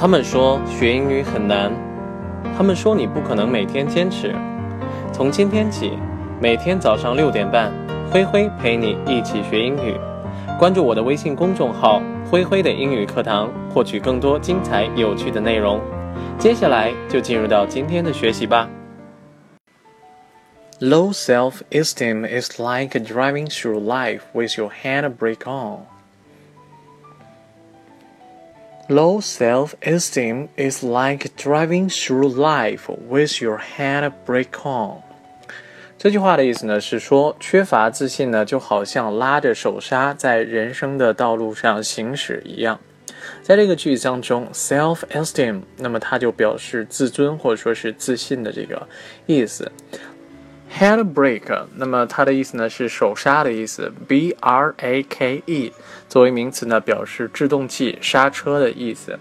他们说学英语很难，他们说你不可能每天坚持。从今天起，每天早上六点半，灰灰陪你一起学英语。关注我的微信公众号“灰灰的英语课堂”，获取更多精彩有趣的内容。接下来就进入到今天的学习吧。Low self-esteem is like driving through life with your handbrake on. Low self-esteem is like driving through life with your hand break on。这句话的意思呢是说，缺乏自信呢就好像拉着手刹在人生的道路上行驶一样。在这个句子当中，self-esteem，那么它就表示自尊或者说是自信的这个意思。Handbrake，那么它的意思呢是手刹的意思，b r a k e 作为名词呢表示制动器刹车的意思。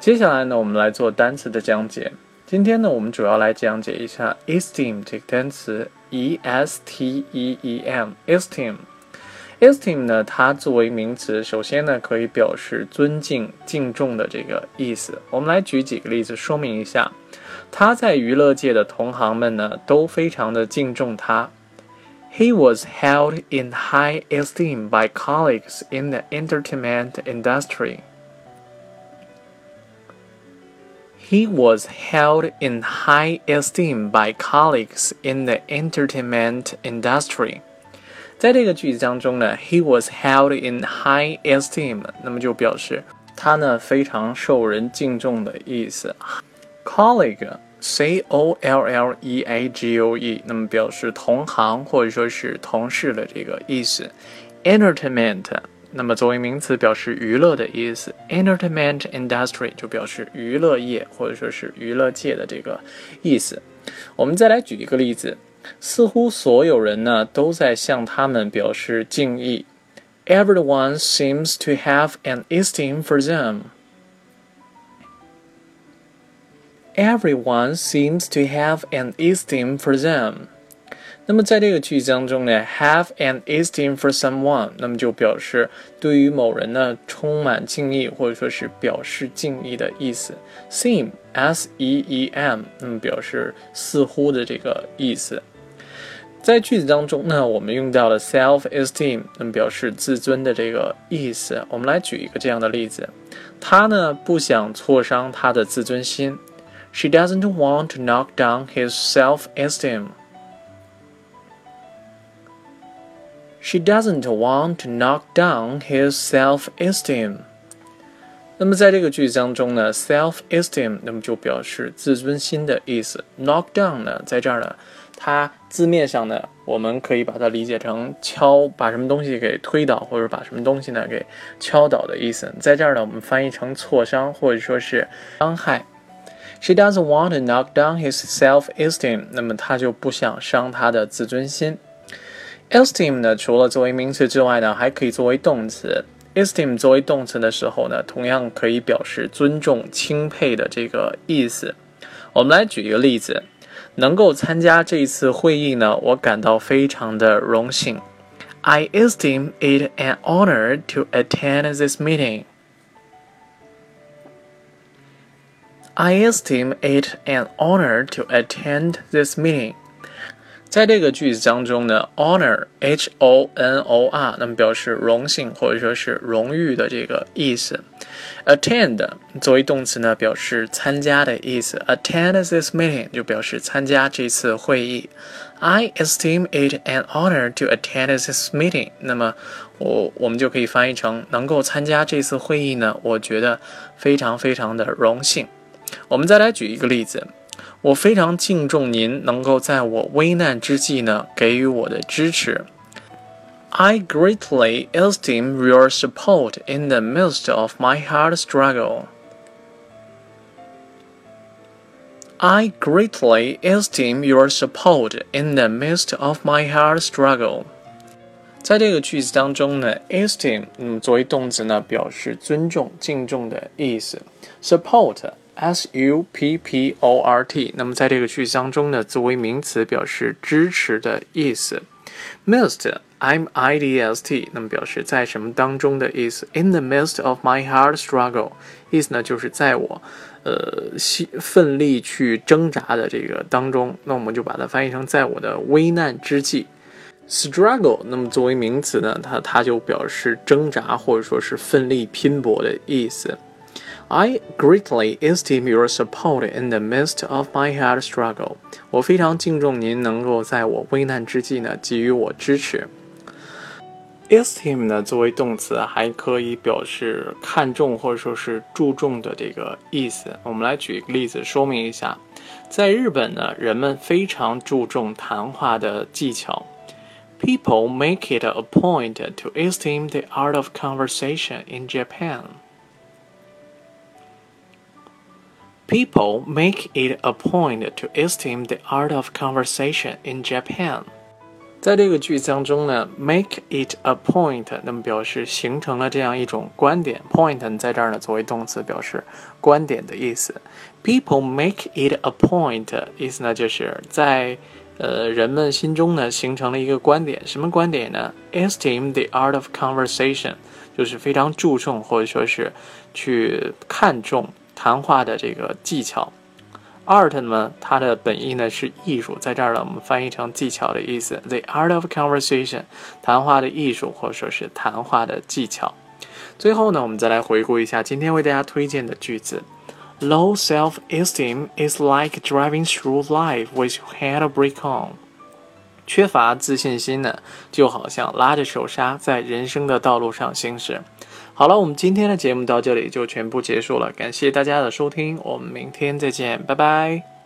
接下来呢，我们来做单词的讲解。今天呢，我们主要来讲解一下 esteem 这个单词，e s t e e m，esteem。esteem 呢，它作为名词，首先呢可以表示尊敬、敬重的这个意思。我们来举几个例子说明一下。他在娱乐界的同行们呢，都非常的敬重他。He was held in high esteem by colleagues in the entertainment industry. He was held in high esteem by colleagues in the entertainment industry. 在这个句子当中呢，he was held in high esteem，那么就表示他呢非常受人敬重的意思。 Colleague，c o l l e a g o e，那么表示同行或者说是同事的这个意思。entertainment，那么作为名词表示娱乐的意思。entertainment industry 就表示娱乐业或者说是娱乐界的这个意思。我们再来举一个例子，似乎所有人呢都在向他们表示敬意。Everyone seems to have an esteem for them. Everyone seems to have an esteem for them。那么在这个句子当中呢，have an esteem for someone，那么就表示对于某人呢充满敬意，或者说是表示敬意的意思。seem，s e e m，那么表示似乎的这个意思。在句子当中呢，我们用到了 self-esteem，那么表示自尊的这个意思。我们来举一个这样的例子，他呢不想挫伤他的自尊心。She doesn't want to knock down his self esteem. She doesn't want to knock down his self esteem. 那么在这个句子当中呢，self esteem 那么就表示自尊心的意思。knock down 呢，在这儿呢，它字面上呢，我们可以把它理解成敲，把什么东西给推倒，或者把什么东西呢给敲倒的意思。在这儿呢，我们翻译成挫伤，或者说是伤害。She doesn't want to knock down his self-esteem，那么她就不想伤他的自尊心。esteem 呢，除了作为名词之外呢，还可以作为动词。esteem 作为动词的时候呢，同样可以表示尊重、钦佩的这个意思。我们来举一个例子，能够参加这一次会议呢，我感到非常的荣幸。I esteem it an honor to attend this meeting. I esteem it an honor to attend this meeting。在这个句子当中呢，honor，h o n o r，那么表示荣幸或者说是荣誉的这个意思。attend 作为动词呢，表示参加的意思。attend this meeting 就表示参加这次会议。I esteem it an honor to attend this meeting。那么我我们就可以翻译成能够参加这次会议呢，我觉得非常非常的荣幸。我们再来举一个例子，我非常敬重您能够在我危难之际呢给予我的支持。I greatly esteem your support in the midst of my hard struggle. I greatly esteem your support in the midst of my hard struggle. 在这个句子当中呢，esteem 嗯作为动词呢表示尊重、敬重的意思，support。 S U P P O R T，那么在这个句子当中呢，作为名词表示支持的意思。Midst I'm I D S T，那么表示在什么当中的意思。In the midst of my hard struggle，意思呢就是在我呃奋奋力去挣扎的这个当中，那我们就把它翻译成在我的危难之际。Struggle，那么作为名词呢，它它就表示挣扎或者说是奋力拼搏的意思。I greatly esteem your support in the midst of my hard struggle。我非常敬重您能够在我危难之际呢给予我支持。Esteem 呢作为动词还可以表示看重或者说是注重的这个意思。我们来举一个例子说明一下。在日本呢，人们非常注重谈话的技巧。People make it a point to esteem the art of conversation in Japan. People make it a point to esteem the art of conversation in Japan。在这个句子当中呢，make it a point，那么表示形成了这样一种观点。point 在这儿呢作为动词，表示观点的意思。People make it a point，意思呢就是在呃人们心中呢形成了一个观点。什么观点呢？Esteem the art of conversation，就是非常注重或者说是去看重。谈话的这个技巧，art 呢，它的本意呢是艺术，在这儿呢，我们翻译成技巧的意思。The art of conversation，谈话的艺术，或者说是谈话的技巧。最后呢，我们再来回顾一下今天为大家推荐的句子：Low self-esteem is like driving through life with your head brake on。缺乏自信心呢，就好像拉着手刹在人生的道路上行驶。好了，我们今天的节目到这里就全部结束了，感谢大家的收听，我们明天再见，拜拜。